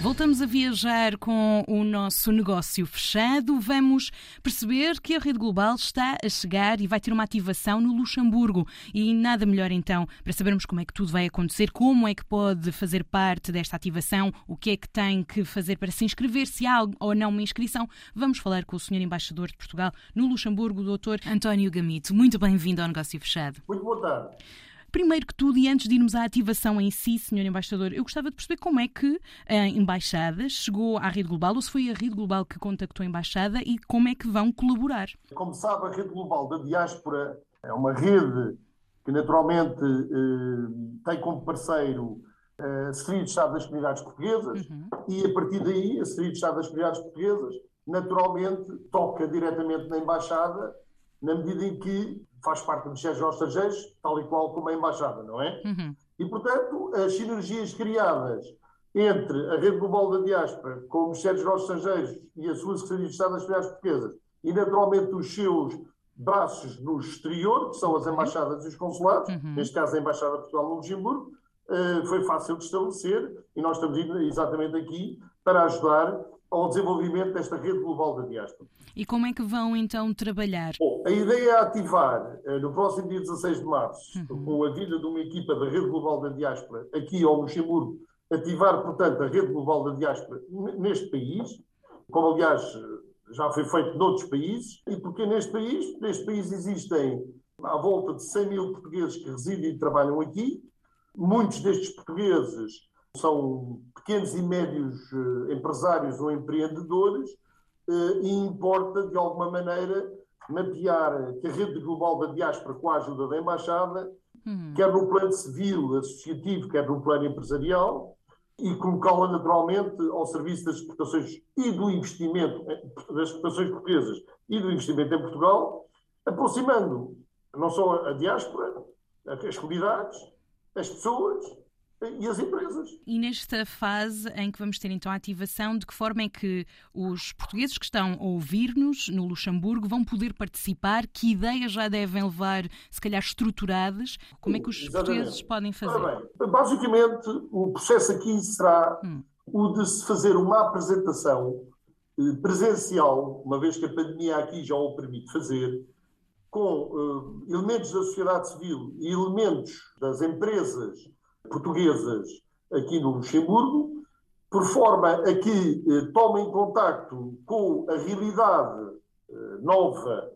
Voltamos a viajar com o nosso negócio fechado. Vamos perceber que a rede global está a chegar e vai ter uma ativação no Luxemburgo. E nada melhor então para sabermos como é que tudo vai acontecer, como é que pode fazer parte desta ativação, o que é que tem que fazer para se inscrever, se há ou não uma inscrição. Vamos falar com o Sr. Embaixador de Portugal no Luxemburgo, o Dr. António Gamito. Muito bem-vindo ao negócio fechado. Muito boa tarde. Primeiro que tudo, e antes de irmos à ativação em si, Sr. Embaixador, eu gostava de perceber como é que a Embaixada chegou à Rede Global, ou se foi a Rede Global que contactou a Embaixada e como é que vão colaborar. Como sabe, a Rede Global da Diáspora é uma rede que naturalmente eh, tem como parceiro a Secretaria de Estado das Comunidades Portuguesas Uhum. e a partir daí a Secretaria de Estado das Comunidades Portuguesas naturalmente toca diretamente na Embaixada na medida em que faz parte do Ministério dos Estrangeiros, tal e qual como a Embaixada, não é? Uhum. E, portanto, as sinergias criadas entre a Rede Global da Diáspora, com o Ministério dos Estrangeiros e a sua Secretaria de Estado das Comunidades Portuguesas, e naturalmente os seus braços no exterior, que são as embaixadas e os consulados, Uhum. neste caso a Embaixada de Portugal no Luxemburgo, eh, foi fácil de estabelecer e nós estamos exatamente aqui para ajudar ao desenvolvimento desta rede global da diáspora. E como é que vão então trabalhar? Bom, a ideia é ativar eh, no próximo dia 16 de março, com a vinda de uma equipa da Rede Global da Diáspora aqui ao Luxemburgo, ativar, portanto, a Rede Global da Diáspora neste país, como aliás eh, já foi feito noutros países, e porque neste país, neste país existem à volta de 100 mil portugueses que residem e trabalham aqui, muitos destes portugueses são pequenos e médios eh, empresários ou empreendedores, eh, e importa, de alguma maneira, mapear que a rede global da diáspora, com a ajuda da Embaixada, Hum. quer no plano civil, associativo, quer no plano empresarial, e colocá-la naturalmente ao serviço das exportações e do investimento, eh, das exportações portuguesas e do investimento em Portugal, aproximando não só a diáspora, as comunidades, as pessoas e as empresas. E nesta fase em que vamos ter então a ativação, de que forma é que os portugueses que estão a ouvir-nos no Luxemburgo vão poder participar? Que ideias já devem levar, se calhar, estruturadas? Como é que os Exatamente. portugueses podem fazer? Bem, basicamente, o processo aqui será Hum. o de se fazer uma apresentação eh, presencial, uma vez que a pandemia aqui já o permite fazer, com eh, elementos da sociedade civil e elementos das empresas portuguesas aqui no Luxemburgo, por forma a que eh, tomem contacto com a realidade eh, nova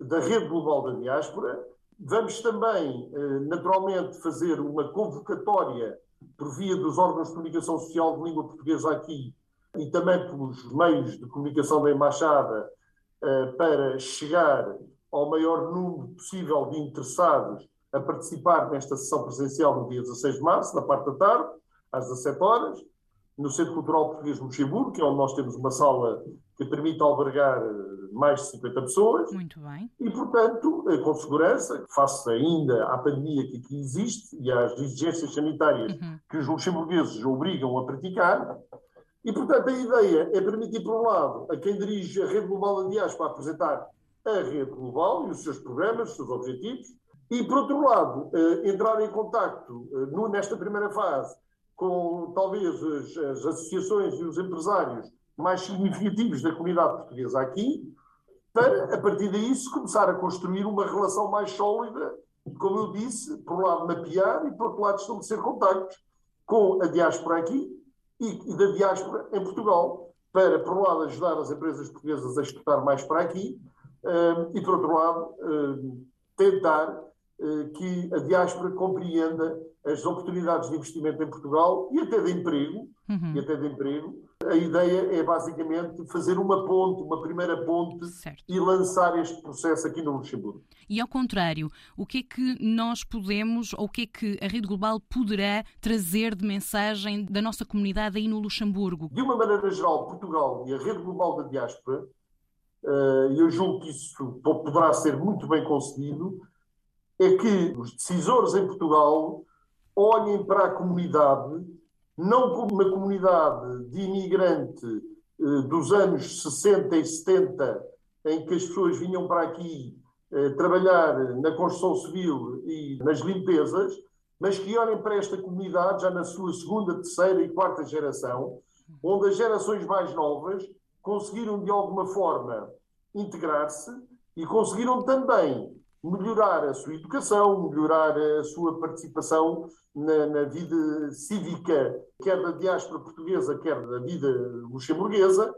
da rede global da diáspora. Vamos também, eh, naturalmente, fazer uma convocatória por via dos órgãos de comunicação social de língua portuguesa aqui e também pelos meios de comunicação da Embaixada eh, para chegar ao maior número possível de interessados a participar nesta sessão presencial no dia 16 de março, na parte da tarde, às 17 horas, no Centro Cultural Português de Luxemburgo, que é onde nós temos uma sala que permite albergar eh, mais de 50 pessoas. Muito bem. E, portanto, eh, com segurança, face ainda à pandemia que aqui existe e às exigências sanitárias Uhum. que os luxemburgueses obrigam a praticar. E, portanto, a ideia é permitir, por um lado, a quem dirige a Rede Global da Diáspora apresentar a Rede Global e os seus programas, os seus objetivos, e, por outro lado, eh, entrar em contacto eh, nesta primeira fase com, talvez, as, as associações e os empresários mais significativos da comunidade portuguesa aqui, para, a partir daí, se começar a construir uma relação mais sólida, como eu disse, por um lado mapear e por outro lado estabelecer contactos com a diáspora aqui e, e da diáspora em Portugal, para, por um lado, ajudar as empresas portuguesas a exportar mais para aqui eh, e, por outro lado, eh, tentar que a diáspora compreenda as oportunidades de investimento em Portugal e até de emprego, Uhum. e até de emprego. A ideia é basicamente fazer uma ponte, uma primeira ponte Certo. e lançar este processo aqui no Luxemburgo. E ao contrário, o que é que nós podemos, ou o que é que a Rede Global poderá trazer de mensagem da nossa comunidade aí no Luxemburgo? De uma maneira geral, Portugal e a rede global da diáspora, eh, e eu julgo que isso po- poderá ser muito bem concedido, é que os decisores em Portugal olhem para a comunidade não como uma comunidade de imigrante eh, dos anos 60 e 70, em que as pessoas vinham para aqui eh, trabalhar na construção civil e nas limpezas, mas que olhem para esta comunidade já na sua segunda, terceira e quarta geração, onde as gerações mais novas conseguiram de alguma forma integrar-se e conseguiram também melhorar a sua educação, melhorar a sua participação na, na, vida cívica, quer da diáspora portuguesa, quer da vida luxemburguesa,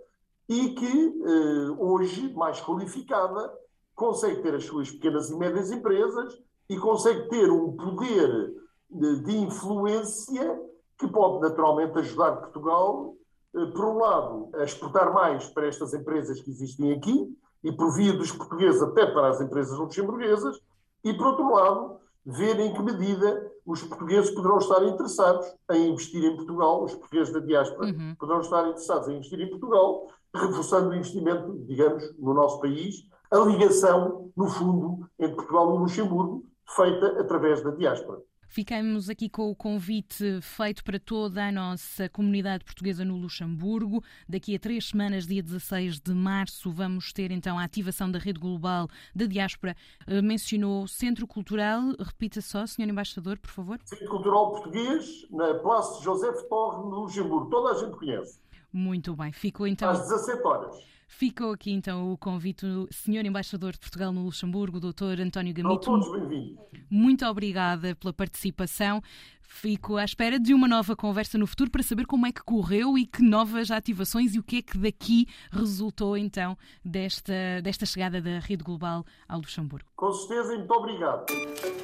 e que eh, hoje, mais qualificada, consegue ter as suas pequenas e médias empresas e consegue ter um poder de, de influência que pode naturalmente ajudar Portugal, eh, por um lado, a exportar mais para estas empresas que existem aqui, e por via dos portugueses até para as empresas luxemburguesas, e por outro lado, ver em que medida os portugueses poderão estar interessados em investir em Portugal, os portugueses da diáspora uhum. poderão estar interessados em investir em Portugal, reforçando o investimento, digamos, no nosso país, a ligação, no fundo, entre Portugal e Luxemburgo, feita através da diáspora. Ficamos aqui com o convite feito para toda a nossa comunidade portuguesa no Luxemburgo. Daqui a três semanas, dia 16 de março, vamos ter então a ativação da rede global da diáspora. Eh, mencionou Centro Cultural, repita só, Sr. Embaixador, por favor. Centro Cultural Português, na Place José Torre, no Luxemburgo. Toda a gente conhece. Muito bem, ficou então. Às 17 horas. Ficou aqui então o convite do Sr. Embaixador de Portugal no Luxemburgo, Dr. António Gamito. todos bem-vindos. Muito obrigada pela participação. Fico à espera de uma nova conversa no futuro para saber como é que correu e que novas ativações e o que é que daqui resultou então desta, desta chegada da rede global ao Luxemburgo. Com certeza e muito obrigado.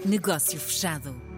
Negócio fechado.